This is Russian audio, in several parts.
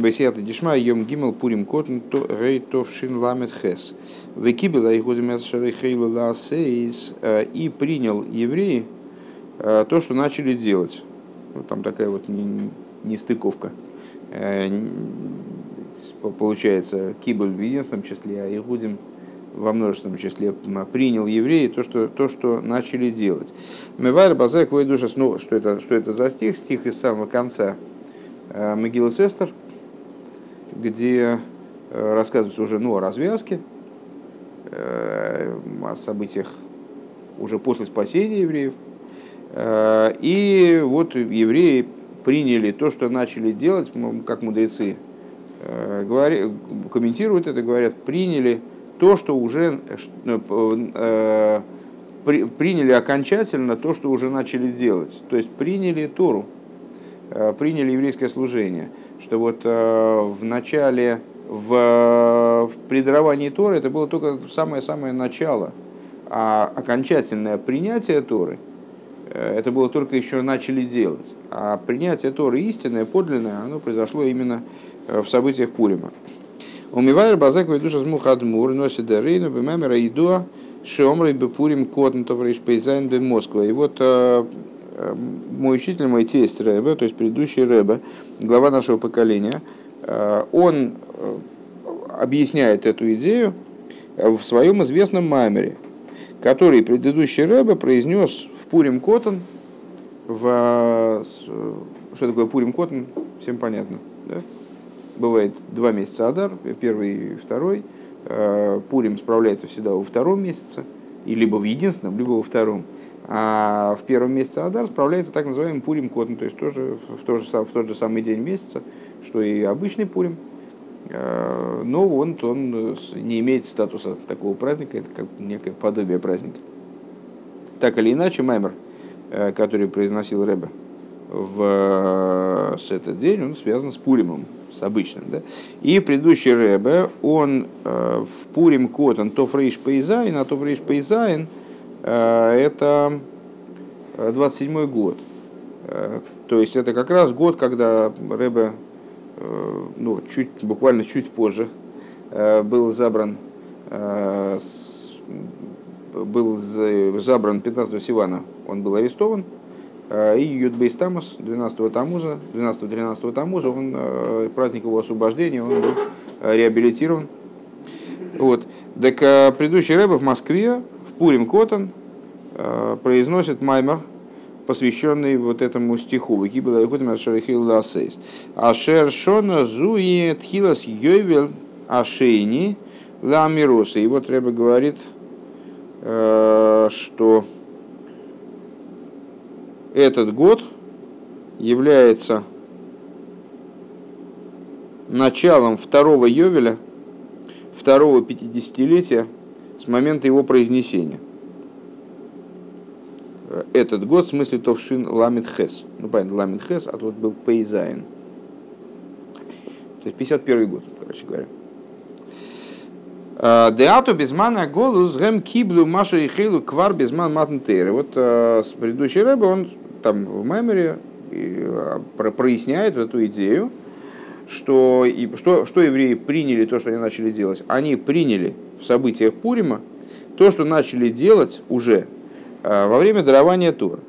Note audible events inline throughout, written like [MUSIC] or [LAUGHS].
Бесията дишма йом гимел пурим котн рей товшин ламет хес. Векибела и ласейс и принял евреи то, что начали делать. Ну, там такая вот нестыковка. Получается, кибель в единственном числе, а Игудим во множественном числе принял евреи то, что, то, что начали делать. Мевайр Базек душа, ну, что это, что это за стих? Стих из самого конца Могилы Сестер, где э, рассказывается уже ну, о развязке, э, о событиях уже после спасения евреев. Э, и вот евреи приняли то, что начали делать, как мудрецы комментируют это, говорят, приняли то, что уже приняли окончательно то, что уже начали делать. То есть приняли Тору, приняли еврейское служение что вот э, в начале, в, в предаровании Торы это было только самое-самое начало, а окончательное принятие Торы э, это было только еще начали делать. А принятие Торы истинное, подлинное, оно произошло именно э, в событиях Пурима. ומבאר בזה כ"ק מו"ח אדמו"ר נשיא דורנו במאמרו הידוע שאמרו בפורים קטן תרפ"ז במוסקבה. И вот мой учитель, мой тесть Рэбе, то есть предыдущий Рэбе, глава нашего поколения, э, он э, объясняет эту идею в своем известном маймере, который предыдущий Рэбе произнес в Пурим Котон, в... Что такое Пурим Котон? Всем понятно. Да? Бывает два месяца Адар, первый и второй. Э, Пурим справляется всегда во втором месяце, и либо в единственном, либо во втором. А в первом месяце Адар справляется так называемый Пурим Котн, то есть тоже в, тот же, в тот же самый день месяца, что и обычный Пурим. А, но он, он не имеет статуса такого праздника, это как некое подобие праздника. Так или иначе, מאמר, э, который произносил Рэбе в с этот день, он связан с Пуримом, с обычным. Да? И предыдущий Рэбе, он э, в Пурим Котан תרפ"ז, а תרפ"ז – Э, это 27 год. Э, то есть это как раз год, когда Рэбе, э, ну, чуть, буквально чуть позже, был забран был забран 15 Сивана, он был арестован, и Юдбейс Тамус 12 Тамуза, 12-13 Тамуза, он, праздник его освобождения, он был реабилитирован. Вот. Так предыдущий рэбе в Москве Пурим Котан э, произносит маймер, посвященный вот этому стиху. Ашер Шона Зуи Тхилас Йойвел Ашейни Ламироса. И вот Рэба говорит, э, что этот год является началом второго Йовеля, второго пятидесятилетия с момента его произнесения. Этот год в смысле Товшин Ламит Хес. Ну, понятно, Ламит Хес, а тут был פ״ז. То есть 51 год, короче говоря. А, דעתה בזמן הגלות הם קיבלו מה שהחלו כבר בזמן מתן תורה. Вот а, с предыдущий Ребе он там в Маймере а, проясняет эту идею, что, и, что, что евреи приняли то, что они начали делать. Они приняли в событиях Пурима то, что начали делать уже э, во время дарования Тур.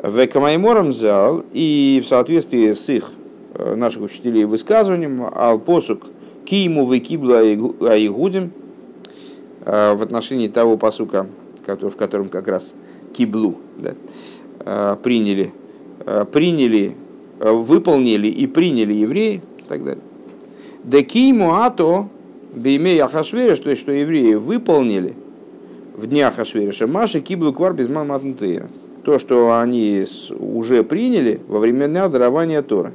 В Камаймором зал и в соответствии с их э, наших учителей высказыванием Алпосук Киему Векибла Аигудим э, в отношении того посука, в котором как раз Киблу да, приняли, приняли выполнили и приняли евреи и так далее. Декиму ато беймей Ахашвериш, то есть, что евреи выполнили в днях Ахашвериша, Маши киблу квар без матнтейра. То, что они уже приняли во времена дарования Тора.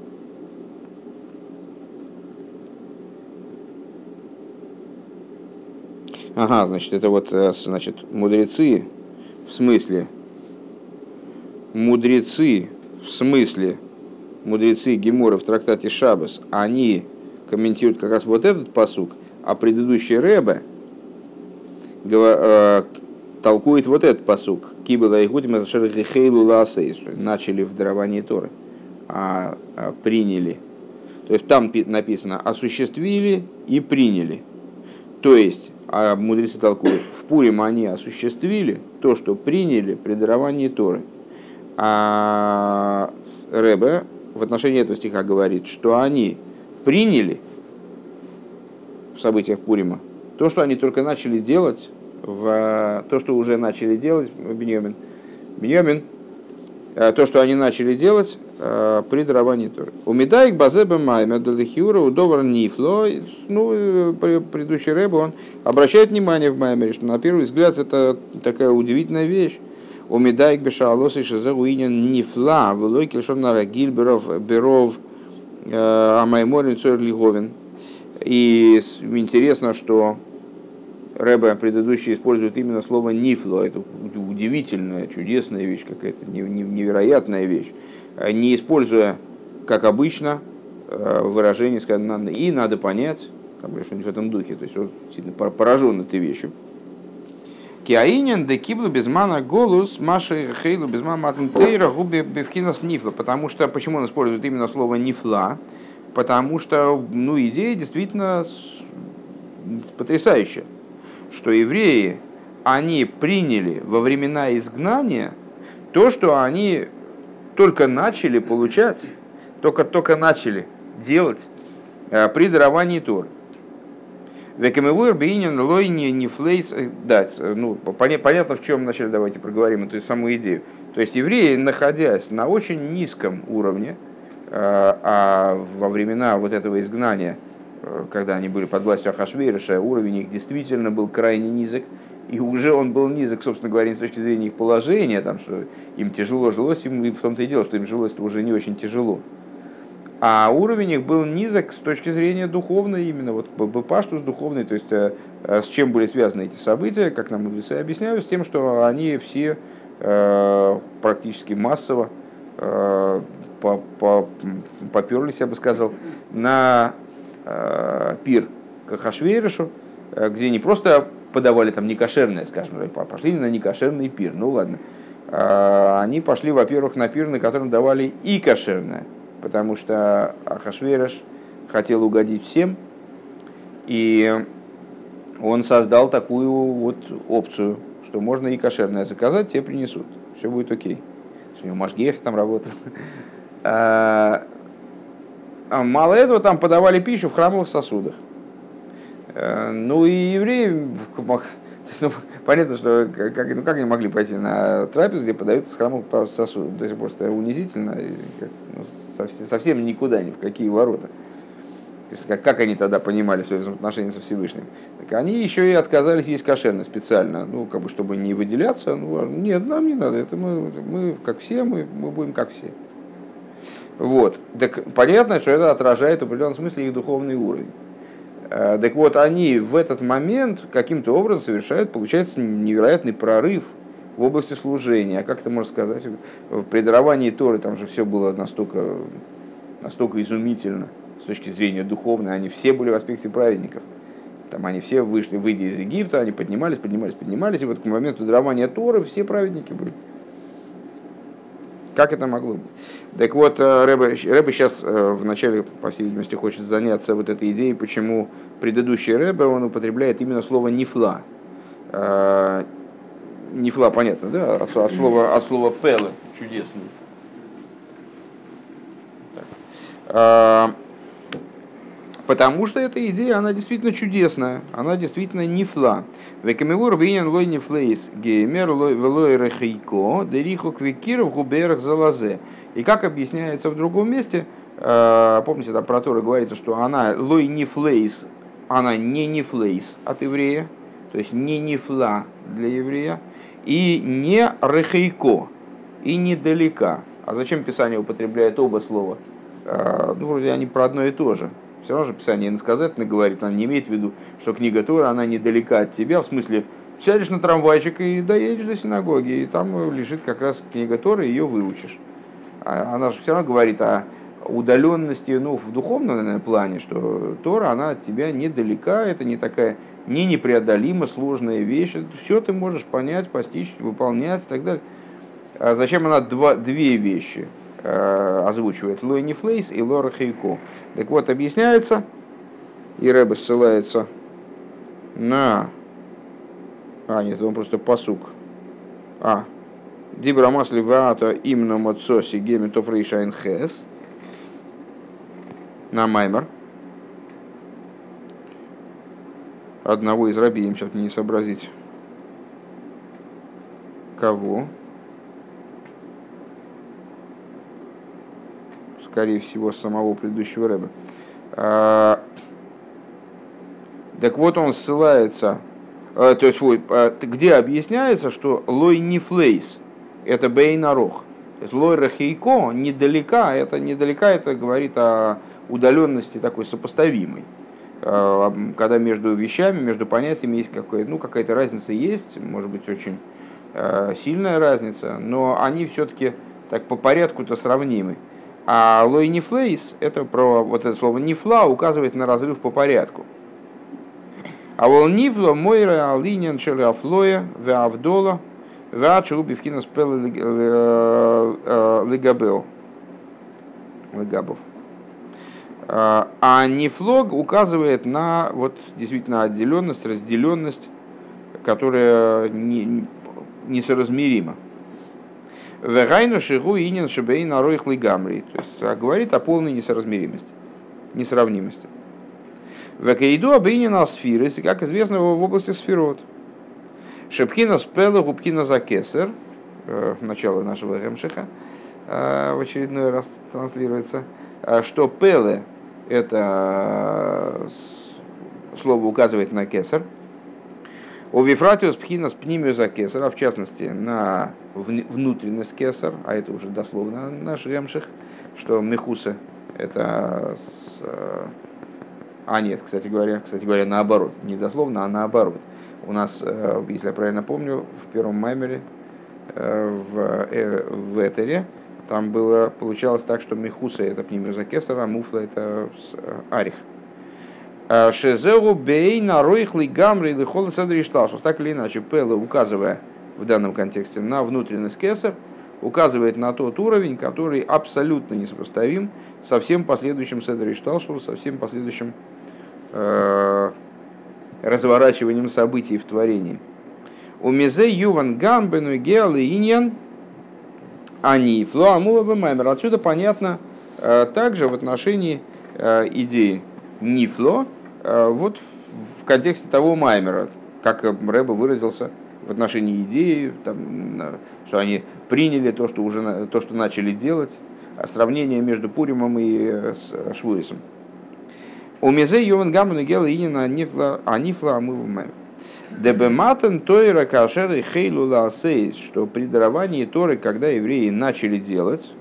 Ага, значит, это вот, э, значит, мудрецы, в смысле, мудрецы, в смысле, мудрецы Гемора в трактате Шабас, они комментируют как раз вот этот посук, а предыдущий Рэбе э, толкует вот этот посук. Кибела и Гудима начали в даровании Торы, а, а приняли. То есть там написано «осуществили и приняли». То есть, а мудрецы толкуют, в Пурим они осуществили то, что приняли при даровании Торы. А Ребе в отношении этого стиха говорит, что они приняли в событиях Пурима то, что они только начали делать, в, то, что уже начали делать Беньямин, Беньямин Э, то, что они начали делать э, при даровании Торы. У Медаик Базеба Майма Далихиура Удовар Нифло, ну, э, предыдущий рэб, он обращает внимание в Маймере, что на первый взгляд это такая удивительная вещь. У Медаик Бешалос и Шазауинин Нифла, Велой Кельшонара Гильберов, Беров, Амайморин Цойр Лиговин. И интересно, что Рэбе предыдущий использует именно слово нифло. Это удивительная, чудесная вещь какая-то, невероятная вещь. А не используя, как обычно, э, выражение, сказано, и надо понять, там, что-нибудь в этом духе. То есть сильно поражен этой вещью. Киаинен де киблу безмана голус маши хейлу безмана матнтейра губи бевхинас нифла. Потому что, почему он использует именно слово нифла? Потому что, ну, идея действительно потрясающая что евреи, они приняли во времена изгнания то, что они только начали получать, только, только начали делать э, при даровании Торы. Векамевур бейнин лойни не флейс. Э, да, ну, понятно, в чем вначале давайте проговорим эту самую идею. То есть евреи, находясь на очень низком уровне, э, а во времена вот этого изгнания – Э, когда они были под властью Ахашвейриша, уровень их действительно был крайне низок. И уже он был низок, собственно говоря, с точки зрения их положения, там, что им тяжело жилось, им в том-то и дело, что им жилось уже не очень тяжело. А уровень их был низок с точки зрения духовной, именно вот Бапаштус духовный, то есть э, э, с чем были связаны эти события, как нам мудрецы объясняют, с тем, что они все практически массово поперлись, я бы сказал, на Э, пир к Хашвейришу, э, где не просто подавали там некошерное, скажем, пошли на некошерный пир, ну ладно. А, они пошли, во-первых, на пир, на котором давали и кошерное, потому что Ахашвериш хотел угодить всем, и он создал такую вот опцию, что можно и кошерное заказать, тебе принесут, все будет окей. У него Машгех там работает. [LAUGHS] А, а мало этого, там подавали пищу в храмовых сосудах. Э, ну и евреи, [LAUGHS] ну, понятно, что как, ну, как они могли пойти на трапезу, где подают из храмовых сосудов. То есть просто унизительно, ну, совсем, никуда, ни в какие ворота. То есть как, как они тогда понимали свои взаимоотношения со Всевышним? Так они еще и отказались есть кошерно специально, ну, как бы, чтобы не выделяться. Ну, нет, нам не надо, это мы, мы как все, мы, мы будем как все. Вот. Так понятно, что это отражает в определенном смысле их духовный уровень. Э, так вот, они в этот момент каким-то образом совершают, получается, невероятный прорыв в области служения. А как это можно сказать? В предаровании Торы там же все было настолько, настолько изумительно с точки зрения духовной. Они все были в аспекте праведников. Там они все вышли, выйдя из Египта, они поднимались, поднимались, поднимались, и вот к моменту дарования Торы все праведники были. Как это могло быть? Так вот, э, Рэбе, Рэбе сейчас э, вначале, по всей видимости, хочет заняться вот этой идеей, почему предыдущий Рэбе, он употребляет именно слово «нифла». «Нифла» понятно, да? От, от слова, от слова «пелы» чудесный. Так. Потому что эта идея, она действительно чудесная, она действительно нифла. Векамевур бинен лой нифлейс геймер лой рехейко дерихо квикир в губерах залазе. И как объясняется в другом месте, э, помните, там про Торы говорится, что она лой нифлейс, она не нифлейс от еврея, то есть не нифла для еврея, и не рехейко, и недалека. А зачем Писание употребляет оба слова? Э, ну, вроде они про одно и то же. Все равно же Писание иносказательно говорит, она не имеет в виду, что книга Тора, она недалека от тебя, в смысле, сядешь на трамвайчик и доедешь до синагоги, и там лежит как раз книга Тора, и ее выучишь. А она же все равно говорит о удаленности, ну, в духовном наверное, плане, что Тора, она от тебя недалека, это не такая, не непреодолимо сложная вещь, все ты можешь понять, постичь, выполнять и так далее. А зачем она два, две вещи? э, озвучивает Лой Нифлейс и Лора Хейко. Так вот, объясняется, и Рэбе ссылается на... А, нет, он просто посук. А, Дибра масли ваата именно мацоси геметов рейшайн хэс на маймер. Одного из рабием, сейчас не сообразить. Кого? Скорее всего, самого предыдущего рэба. А, так вот он ссылается, а, то есть, а, где объясняется, что лой не флейс, это бейнарох. То есть лой рахейко недалека, это недалека, это говорит о удаленности такой сопоставимой. А, когда между вещами, между понятиями есть какая, ну, какая-то разница есть, может быть очень а, сильная разница, но они все-таки так по порядку-то сравнимы. А лой нефлейс, это про вот это слово нефла указывает на разрыв по порядку. А вол нифло мойра алиньян шелафлоя веавдола веачу бивкина спела легабел. Легабов. А, нефлог указывает на вот действительно отделенность, разделенность, которая не, несоразмерима. Вегайну шигу инин шибей нароих лигамри. То есть а, говорит о полной несоразмеримости, несравнимости. Векаиду обинин асфиры, как известно, в области сферот. Шепхина спела губкина за кесар, э, начало нашего Ремшиха, э, в очередной раз транслируется, э, что пеле это слово указывает на кесар, у Вифратиус пхинас пнимиус кесар, а в частности на внутренность кесар, а это уже дословно наш ремших, что мехуса это с, а нет, кстати говоря, кстати говоря, наоборот, не дословно, а наоборот. У нас, э, если я правильно помню, в первом маймере э, в, э, в Этере, там было, получалось так, что Мехуса это пнимиуза кесара, а Муфла это Арих. Шезеу бей на ройхли гамри или холо что Так или иначе, Пелла, указывая в данном контексте на внутренность кесар, указывает на тот уровень, который абсолютно несопоставим со всем последующим Седри Шталшул, со всем последующим э, разворачиванием событий в творении. У Мизе Юван Гамбену Геал и Иньян они Флоамува Маймер. Отсюда понятно э, также в отношении э, идеи Нифло, э, вот в контексте того Маймера, как Рэба выразился в отношении идеи, там, что они приняли то, что уже то, что начали делать, а сравнение между Пуримом и Швуисом. У Мизе Йован Гамман Гела Инина Анифла Амывумэм. Дебематен Тойра Кашер и Хейлу Лаасейс, что при даровании Торы, когда евреи начали делать,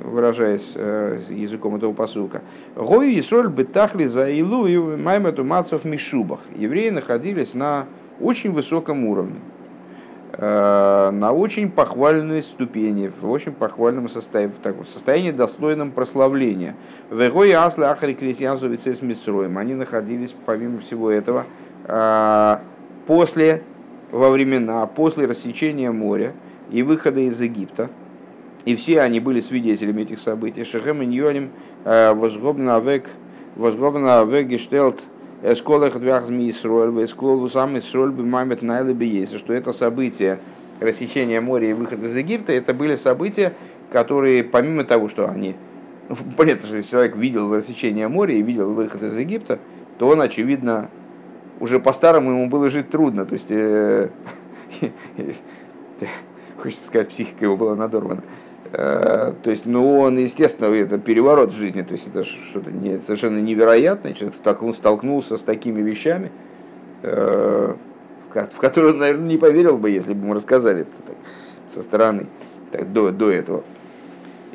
выражаясь э, языком этого посылка. Гой Исроль бетахли за Илу и Маймату Мацов Мишубах. Евреи находились на очень высоком уровне, на очень похвальной ступени, в очень похвальном состоянии, в таком состоянии достойном прославления. В Гой Асле Ахари Крисьянсу с Митсроем. Они находились, помимо всего этого, э, после, во времена, после рассечения моря и выхода из Египта, и все они были свидетелями этих событий. Шехем и Ньоним э, возгробно авек, возгробно авек гештелт эсколах двях змей Исроль, эсколу сам Исроль бы мамет найлы есть, что это события рассечения моря и выхода из Египта, это были события, которые, помимо того, что они ну, понятно, что если человек видел рассечение моря и видел выход из Египта, то он, очевидно, уже по-старому ему было жить трудно. То есть, э, [LAUGHS] хочется сказать, психика его была надорвана. Э, то есть, ну, он, естественно, это переворот в жизни, то есть это что-то не, совершенно невероятное. Человек столкнулся, с такими вещами, э, в которые он, наверное, не поверил бы, если бы ему рассказали это так, со стороны так, до, до этого.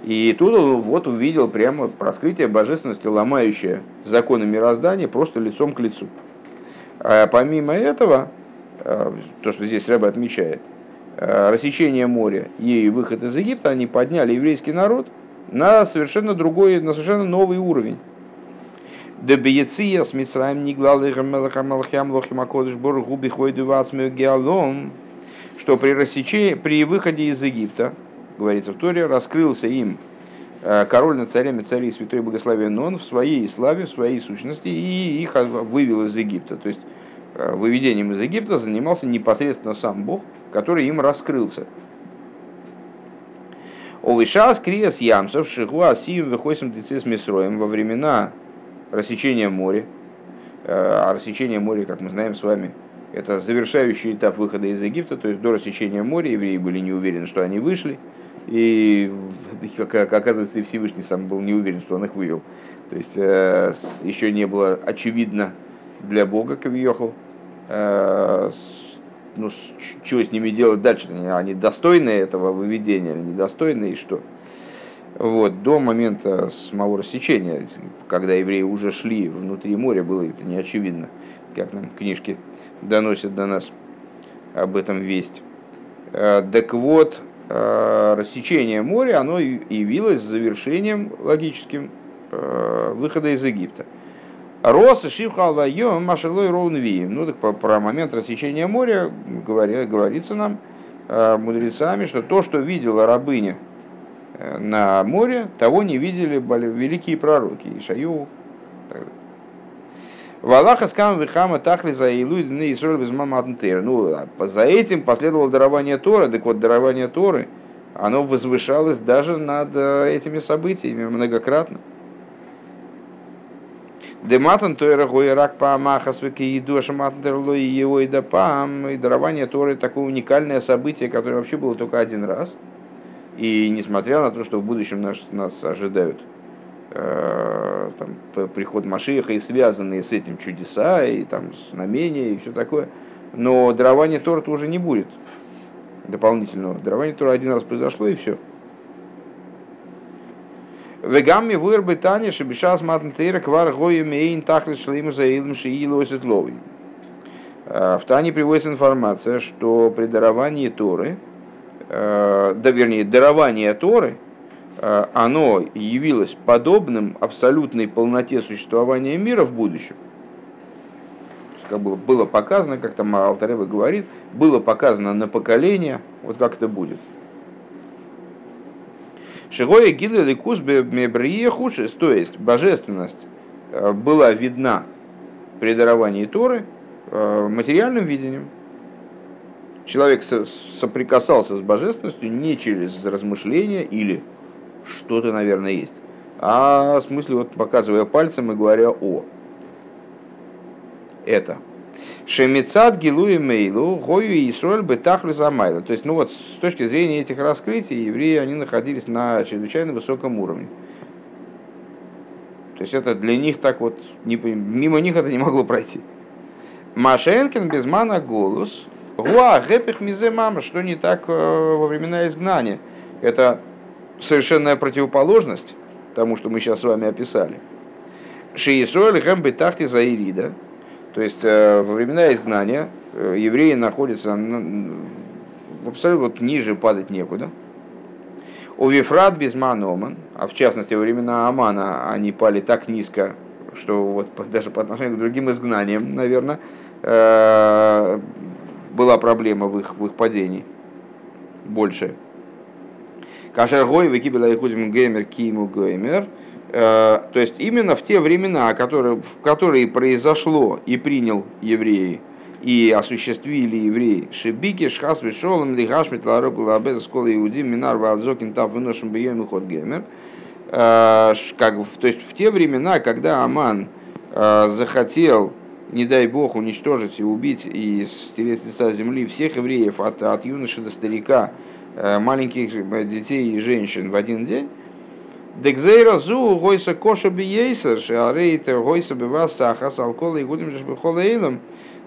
И тут он вот увидел прямо раскрытие божественности, ломающее законы мироздания просто лицом к лицу. А помимо этого, э, то, что здесь Рэба отмечает, рассечение моря и выход из Египта, они подняли еврейский народ на совершенно другой, на совершенно новый уровень. Дебиеция с Хвойдувацмию Геалом, что при рассечении, при выходе из Египта, говорится в Торе, раскрылся им король над царями царей святой благословен он в своей славе, в своей сущности, и их вывел из Египта. То есть выведением из Египта занимался непосредственно сам Бог, который им раскрылся. Овишас криес ямсов шихуа сим выхосим децис мисроем во времена рассечения моря. А рассечение моря, как мы знаем с вами, это завершающий этап выхода из Египта, то есть до рассечения моря евреи были не уверены, что они вышли, и, [LAUGHS] как оказывается, и Всевышний сам был не уверен, что он их вывел. То есть э, еще не было очевидно для Бога, Кавиохал, э, ну, что с ними делать дальше, они достойны этого выведения или недостойны, и что. Вот, до момента самого рассечения, когда евреи уже шли внутри моря, было это не очевидно, как нам книжки доносят до нас об этом весть. Э, так вот, э, рассечение моря, оно явилось завершением логическим э, выхода из Египта. Роса шивхала йом машелой роунви. Ну так про момент рассечения моря говорится нам мудрецами, что то, что видела рабыня на море, того не видели великие пророки, Ишаю. Валаха скам вихама тахли за илу и Исроль без Ну, а за этим последовало дарование Торы. Так вот, дарование Торы, оно возвышалось даже над э, этими событиями многократно. Дематан Тойра Гойрак Паамахас Векииду Шаматан Терлой его и Дапам. И дарование Торы такое уникальное событие, которое вообще было только один раз – и несмотря на то, что в будущем нас, нас ожидают э, там, приход Машиха и связанные с этим чудеса, и там знамения, и все такое, но дарование Тора уже не будет дополнительного. Дарование Тора один раз произошло, и все. Вегамми вырбы Таня шебешас матн тейра квар гоем эйн тахли шлейму за илм шиилу э, В Тане приводится информация, что при даровании Торы, Э, да вернее, дарование Торы, э, оно явилось подобным абсолютной полноте существования мира в будущем. Как было, было показано, как там Алтарева говорит, было показано на поколение, вот как это будет. Шигоя гилы ликус мебрие хушис, то есть божественность э, была видна при даровании Торы материальным видением, человек соприкасался с божественностью не через размышления или что-то, наверное, есть, а в смысле вот показывая пальцем и говоря «о». Это. Шемицат гилуи мейлу, гою и Исроль бетахлю замайла. То есть, ну вот, с точки зрения этих раскрытий, евреи, они находились на чрезвычайно высоком уровне. То есть, это для них так вот, не, мимо них это не могло пройти. Машенкин без мана голос, Гуа, гэпих мизе мама, что не так э, во времена изгнания. Это совершенная противоположность тому, что мы сейчас с вами описали. Шиисуэль гэм тахти заирида. То есть э, во времена изгнания э, евреи находятся абсолютно ниже, падать некуда. У Вифрат без Маноман, а в частности во времена Амана они пали так низко, что вот даже по отношению к другим изгнаниям, наверное, была проблема в их, в их падении больше. Кашер гой выкибила ихудим геймер киму геймер. Э, то есть именно в те времена, которые, в которые произошло и принял евреи, и осуществили евреи. Шибики, шхас, вишолом, лигаш, метларок, лабез, скола иудим, минар, вазокин, тав, выношен, бьем, ход геймер. Э, как, то есть в те времена, когда Аман э, захотел не дай бог, уничтожить и убить и стереть с лица земли всех евреев от, от юноши до старика, маленьких детей и женщин в один день, Декзейра зу гойса коша биейса, шеарейта гойса биваса ахас алкола и гудим жбихолейлом.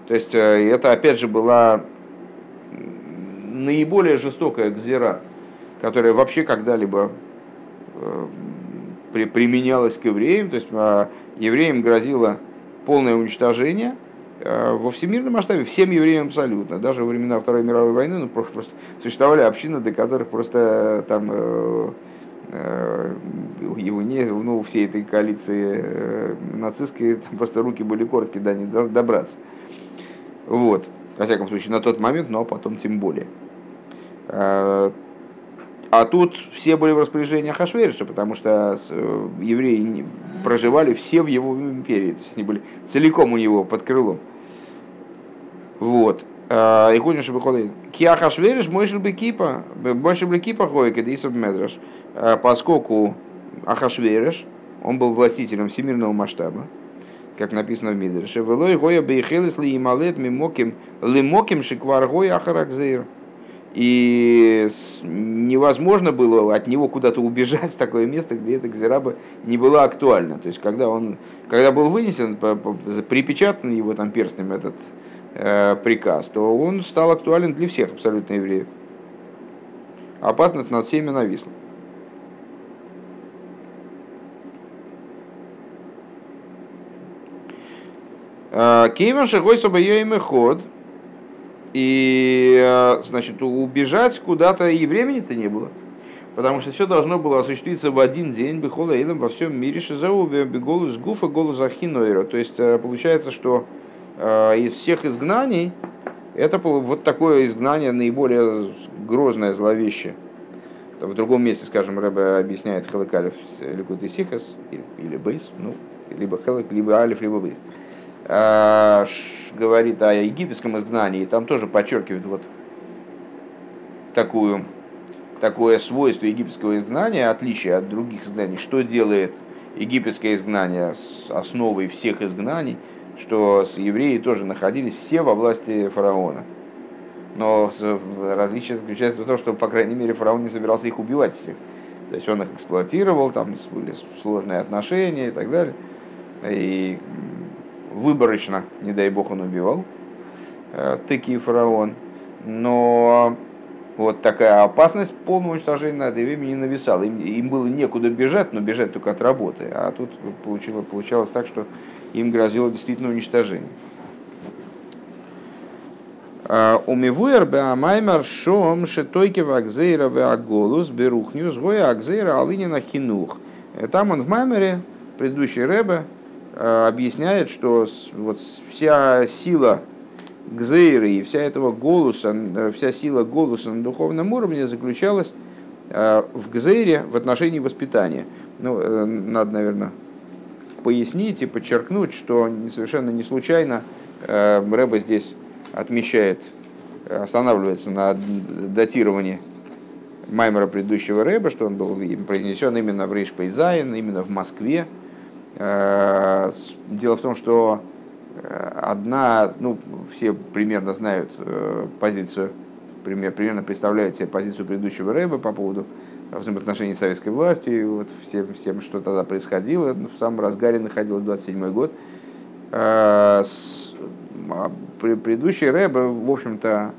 То есть э, это опять же была наиболее жестокая гзира, которая вообще когда-либо э, применялась к евреям. То есть а, евреям грозила полное уничтожение э, во всемирном масштабе всем евреям абсолютно. Даже во времена Второй мировой войны ну, просто, существовали общины, до которых просто там э, э, его не, ну, всей этой коалиции нацистской [LAUGHS] просто руки были короткие, да, не добраться. Вот. Во всяком случае, на тот момент, но потом тем более. А тут все были в распоряжении Хашвериша, потому что э, евреи проживали все в его империи. То есть они были целиком у него под крылом. Вот. И ходим, чтобы ходить. Киахашвериш мой бы кипа, больше бы кипа ходит, когда медраш. Поскольку Ахашвериш, он был властителем всемирного масштаба, как написано в Мидрше. Велой гоя бейхелес ли ималет мимоким лимоким шиквар гоя ахаракзейр. И невозможно было от него куда-то убежать в такое место, где эта кзираба не была актуальна. То есть, когда он, когда был вынесен, припечатан его там перстнем этот э, приказ, то он стал актуален для всех абсолютно евреев. Опасность над всеми нависла. Э, Кейван шагой собоем ход. И, э, значит, убежать куда-то и времени-то не было. Потому что все должно было осуществиться в один день, бихола илом во всем мире, шизау голос гуфа, голос ахинойра. То есть э, получается, что из всех изгнаний это вот такое изгнание наиболее грозное, зловещее. В другом месте, скажем, Рэбе объясняет Халакалев Ликут и Сихас, или, или Бейс, ну, либо Халак, либо Алиф, либо Бейс. А, говорит о египетском изгнании, там тоже подчеркивает вот такую, такое свойство египетского изгнания, отличие от других изгнаний, что делает египетское изгнание с основой всех изгнаний, что евреи тоже находились все во власти фараона. Но различие заключается в том, что, по крайней мере, фараон не собирался их убивать всех. То есть он их эксплуатировал, там были сложные отношения и так далее. И выборочно, не дай бог, он убивал, э, таки фараон. Но вот такая опасность полного уничтожения над евреями не нависала. Им, им было некуда бежать, но бежать только от работы. А тут получилось, получалось так, что им грозило действительно уничтожение. А, Умивуер беамаймар шом шетойки вакзейра веаголус берухню сгоя акзейра алынина хинух. Э, там он в Маймере, предыдущий Рэбе, Э, объясняет, что вот вся сила Гзейры и вся этого голоса, э, вся сила голоса на духовном уровне заключалась э, в Гзейре в отношении воспитания. Ну, надо, наверное, пояснить и подчеркнуть, что совершенно не случайно Ребе здесь отмечает, останавливается на датировании Маймера предыдущего Ребе, что он был произнесен именно в רפ״ז, именно в Москве, Э, дело в том, что э, одна, ну, все примерно знают э, позицию, пример, примерно представляют себе позицию предыдущего Рэба по поводу взаимоотношений с советской властью, и вот всем, всем, что тогда происходило, в самом разгаре находился 27 год. А предыдущий Рэба, в общем-то,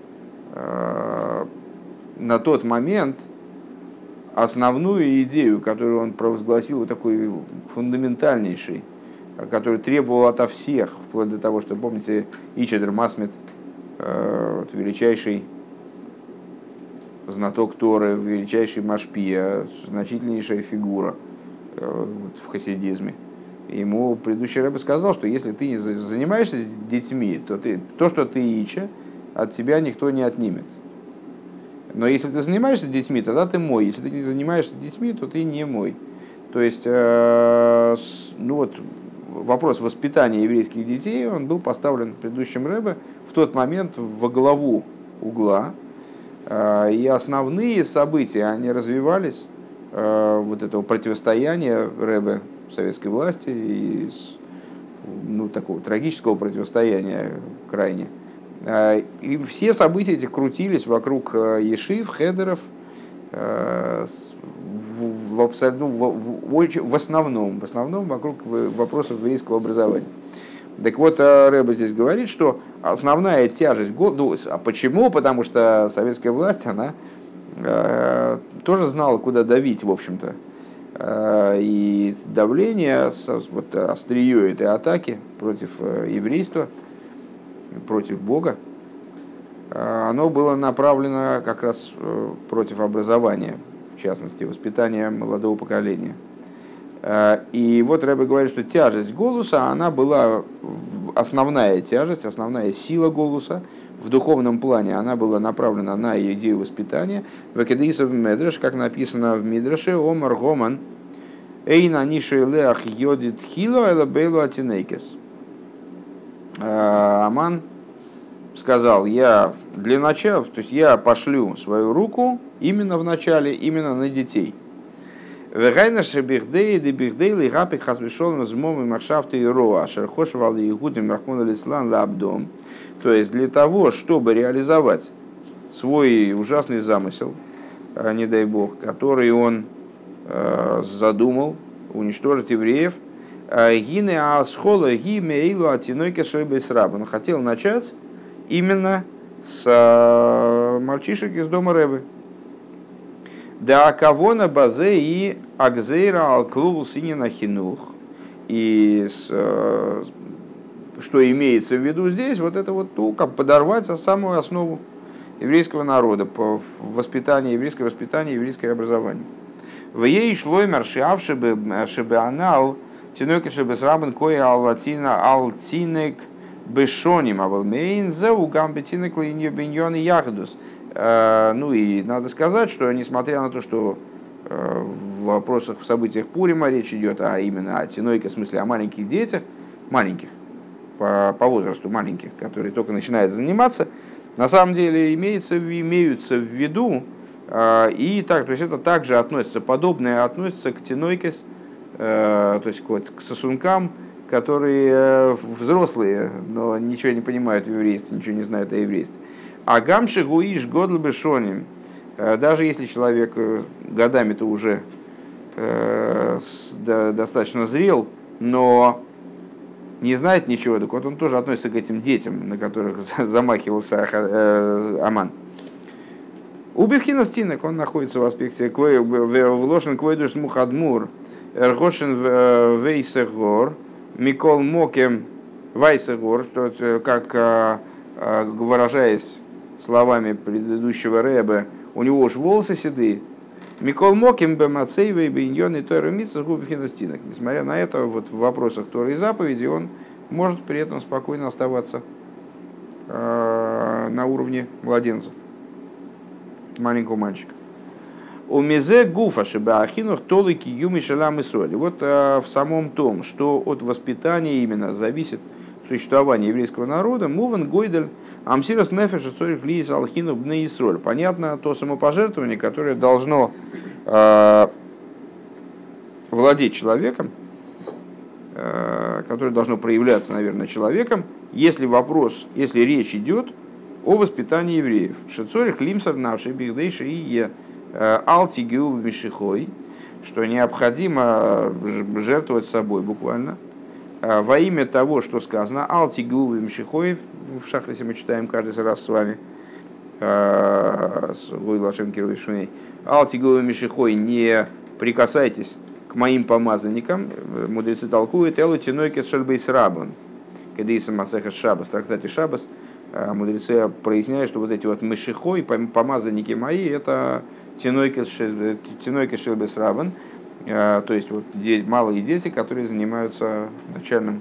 на тот момент – основную идею, которую он провозгласил, вот такой фундаментальнейший, который требовал ото всех, вплоть до того, что, помните, Ичедр Масмет, э, величайший знаток Торы, величайший Машпия, значительнейшая фигура э, в хасидизме. Ему предыдущий рэб сказал, что если ты занимаешься с детьми, то ты, то, что ты Ича, от тебя никто не отнимет. Но если ты занимаешься детьми, тогда ты мой. Если ты не занимаешься детьми, то ты не мой. То есть, э, ну вот, вопрос воспитания еврейских детей, он был поставлен предыдущим Рэбе в тот момент во главу угла. Э, и основные события, они развивались, э, вот этого противостояния Рэбе советской власти и ну, такого трагического противостояния крайне – Э, и все события эти крутились вокруг Ешив, Хедеров, в, в, абсолютно, в, в, в основном, в основном вокруг вопросов еврейского образования. Так вот, Рэба здесь говорит, что основная тяжесть года... Ну, а почему? Потому что советская власть, она э, тоже знала, куда давить, в общем-то. Э, и давление, вот острие этой атаки против еврейства – против Бога, а, оно было направлено как раз э, против образования, в частности, воспитания молодого поколения. А, и вот Рэбе говорит, что тяжесть голоса, она была основная тяжесть, основная сила голоса в духовном плане, она была направлена на идею воспитания. Векедисов Медреш, как написано в Мидреше, Омар Гоман, Эйна Ниши Леах Йодит Хило Элабейлу Атинейкес. Э, Аман сказал, я для начала, то есть я пошлю свою руку именно в начале, именно на детей. Вегайна шебихдей де бихдей ли гапик хасбешол и маршафты и роа шерхошвал и гудим рахмон лислан лабдом. То есть для того, чтобы реализовать свой ужасный замысел, а, не дай бог, который он э, задумал уничтожить евреев, а, гине асхола ги мейлу атинойке шойбейсраб. Он хотел начать именно с э, мальчишек из дома Рэбы. Да кого на базе и акзейра алклул синина хинух. И э, что имеется в виду здесь, вот это вот то, как подорвать за самую основу еврейского народа, по воспитанию, еврейское воспитание, еврейское образование. В ей шло маршав, чтобы анал, тинойка чтобы срабан кое алатина алтинек бешоним авалмейн за угам бетинек линьо биньон и яхдус. Э, ну и надо сказать, что несмотря на то, что э, в вопросах, в событиях Пурима речь идет а именно о тинойке, в смысле о маленьких детях, маленьких, по, по возрасту маленьких, которые только начинают заниматься, на самом деле имеется, имеются в виду, э, и так, то есть это также относится, подобное относится к тинойкес, то есть к сосункам, которые взрослые, но ничего не понимают в еврействе, ничего не знают о еврействе. А гамши гуиш годл бешоним. Э, даже если человек э, годами-то уже э, достаточно зрел, но не знает ничего, так вот он тоже относится к этим детям, на которых [LAUGHS] замахивался Аман. У Бевхина Стинок он находится в аспекте вложен квейдуш мухадмур, эргошен вейсегор, микол мокем вайсегор, что как выражаясь словами предыдущего Рэба, у него уж волосы седые. Микол Моким Бемацейвей Биньон и Тойра Финастинок. Несмотря на это, вот в вопросах Торы и заповеди он может при этом спокойно оставаться э, на уровне младенца, маленького мальчика. У мезе гуфа шибаахинух толики юми шалам и соли. Вот э, в самом том, что от воспитания именно зависит существование еврейского народа, муван гойдель Амсирос нефеш цорих лиис алхину бне Исроль. Понятно то самопожертвование, которое должно э, владеть человеком, э, которое должно проявляться, наверное, человеком, если вопрос, если речь идет о воспитании евреев. Шецорих лимсар навши бигдейши и э, алтигиу мишихой, что необходимо жертвовать собой буквально, э, во имя того, что сказано, алтигиу мишихой, в Шахрисе мы читаем каждый раз с вами, э, с Лашем Кировишуней, Алтигова Мишихой, не прикасайтесь к моим помазанникам, мудрецы толкуют, Элу Тинойкет Шельбейс Рабан, Кедейса Масеха Шабас, в трактате Шабас, э, мудрецы проясняют, что вот эти вот Мишихой, помазанники мои, это Тинойкет Шельбейс Рабан, э, то есть вот малые дети, которые занимаются начальным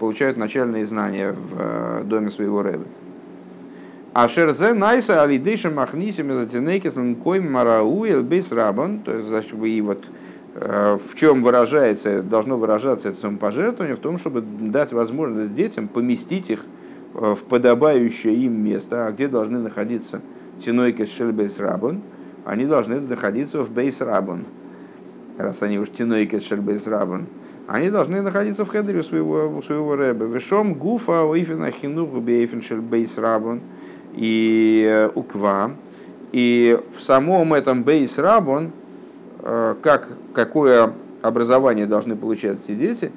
получают начальные знания в э, доме своего рэба. А шерзе найса алидейшим махнисим из атинейкисом койм марау бейс рабан, то есть, значит, и вот э, в чем выражается, должно выражаться это самопожертвование, в том, чтобы дать возможность детям поместить их в подобающее им место, а где должны находиться тинойкис шельбейс рабан, они должны находиться в бейс рабан, раз они уж тинойкис шельбейс рабан они должны находиться в хедере своего, у своего рэба. Вешом гуфа уифина хинуху бейфеншель бейс рабон и э, уква. И в самом этом бейс рабон, э, как, какое образование должны получать эти дети,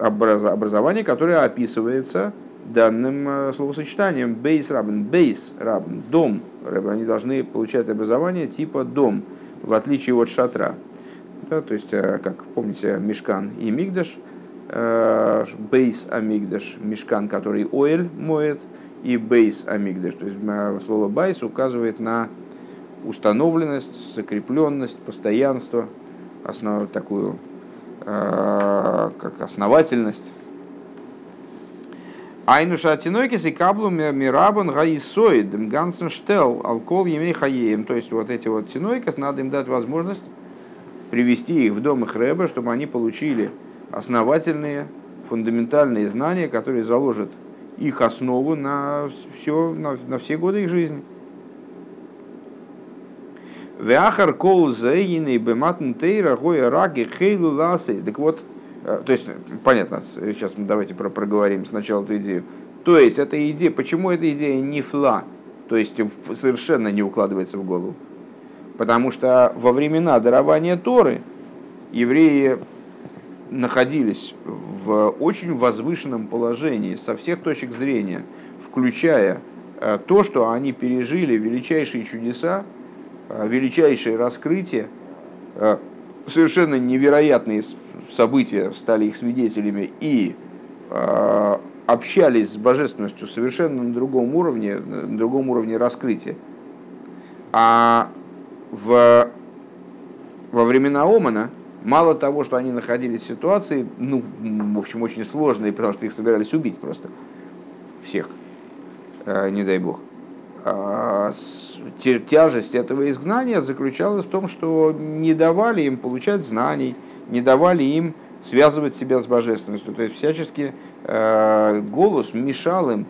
образование, которое описывается данным э, словосочетанием בית רבן, בית רבן, дом. Они должны получать образование типа дом, в отличие от шатра. Да, то есть, э, как помните, משכן и מקדש, э, בית המקדש, משכן, который אוהל מועד, и בית המקדש. То есть слово בית указывает на установленность, закрепленность, постоянство, основу такую как основательность. Айнуша Атинойкис и Каблу Мирабан Гаисоид, Мгансен Штел, Алкол Емей Хаеем. То есть вот эти вот Тинойкис, надо им дать возможность привести их в дом их Рэба, чтобы они получили основательные, фундаментальные знания, которые заложат их основу на, все, на, на все годы их жизни. Вяхар кол зейны бематн тейра гоя раги хейлу ласейс. Так вот, то есть, понятно, сейчас мы давайте про проговорим сначала эту идею. То есть, эта идея, почему эта идея не фла, то есть совершенно не укладывается в голову. Потому что во времена дарования Торы евреи находились в очень возвышенном положении со всех точек зрения, включая э, то, что они пережили величайшие чудеса, э, величайшие раскрытия, э, совершенно невероятные события стали их свидетелями и общались с божественностью совершенно на другом уровне, на другом уровне раскрытия. А в, во времена Омана, мало того, что они находились в ситуации, ну, в общем, очень сложной, потому что их собирались убить просто, всех, э, не дай бог, тяжесть этого изгнания заключалась в том, что не давали им получать знаний, не давали им связывать себя с божественностью. То есть всячески э, голос мешал им,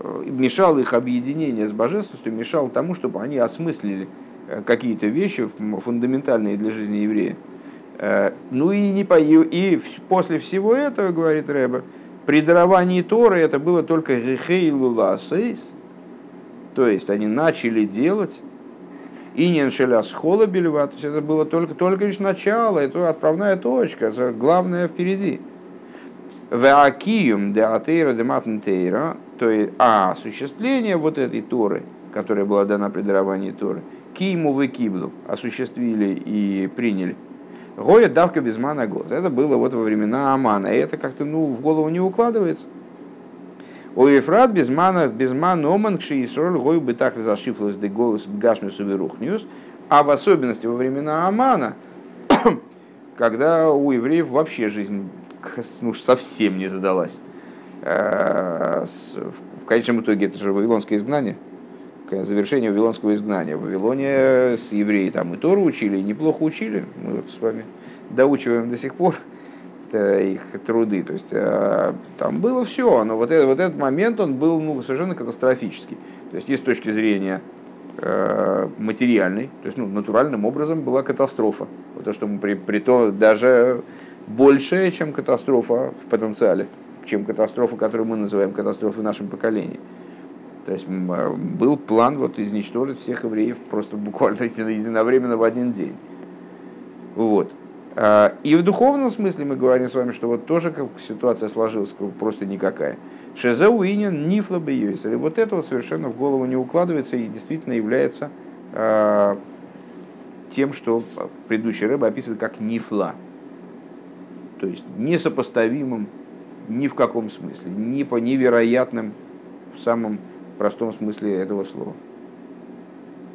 э, мешал их объединение с божественностью, мешал тому, чтобы они осмыслили Э, какие-то вещи фундаментальные для жизни еврея. Э, ну и, не по, и после всего этого, говорит Рэба, при даровании Торы это было только рехейлу ласейс, то есть они начали делать, и не с хола бельва, то есть это было только, только лишь начало, это отправная точка, главное впереди. Веакиум де атеира де матнтейра, то есть, а осуществление вот этой Торы, которая была дана при даровании Торы, Киму вы киблу осуществили и приняли. Гоя давка без мана. Это было вот во времена Амана. И это как-то ну, в голову не укладывается. У Ефрат без мана, без мана оман кши Исроль гой бы так разошифлось де голос гашмису верухниус. А в особенности во времена Амана, [COUGHS] когда у евреев вообще жизнь ну, совсем не задалась. Э, в конечном итоге это же вавилонское изгнание – завершения Вавилонского изгнания. В Вавилоне с евреи там и Тору учили, и неплохо учили. Мы с вами доучиваем до сих пор их труды. То есть э, там было все, но вот, это, вот этот момент он был ну, совершенно катастрофический. То есть, есть с точки зрения э, материальной, то есть ну, натуральным образом была катастрофа. Вот то, что мы при, при то даже большая, чем катастрофа в потенциале, чем катастрофа, которую мы называем катастрофой в нашем поколении. То есть а, был план вот изничтожить всех евреев просто буквально [LAUGHS] единовременно в один день. Вот. А, и в духовном смысле мы говорим с вами, что вот тоже как ситуация сложилась просто никакая. Шезеу инин нифла бейойсер. вот это вот совершенно в голову не укладывается и действительно является э, тем, что предыдущий рыба описывает как нифла. То есть несопоставимым ни в каком смысле, ни по невероятным в самом простом смысле этого слова.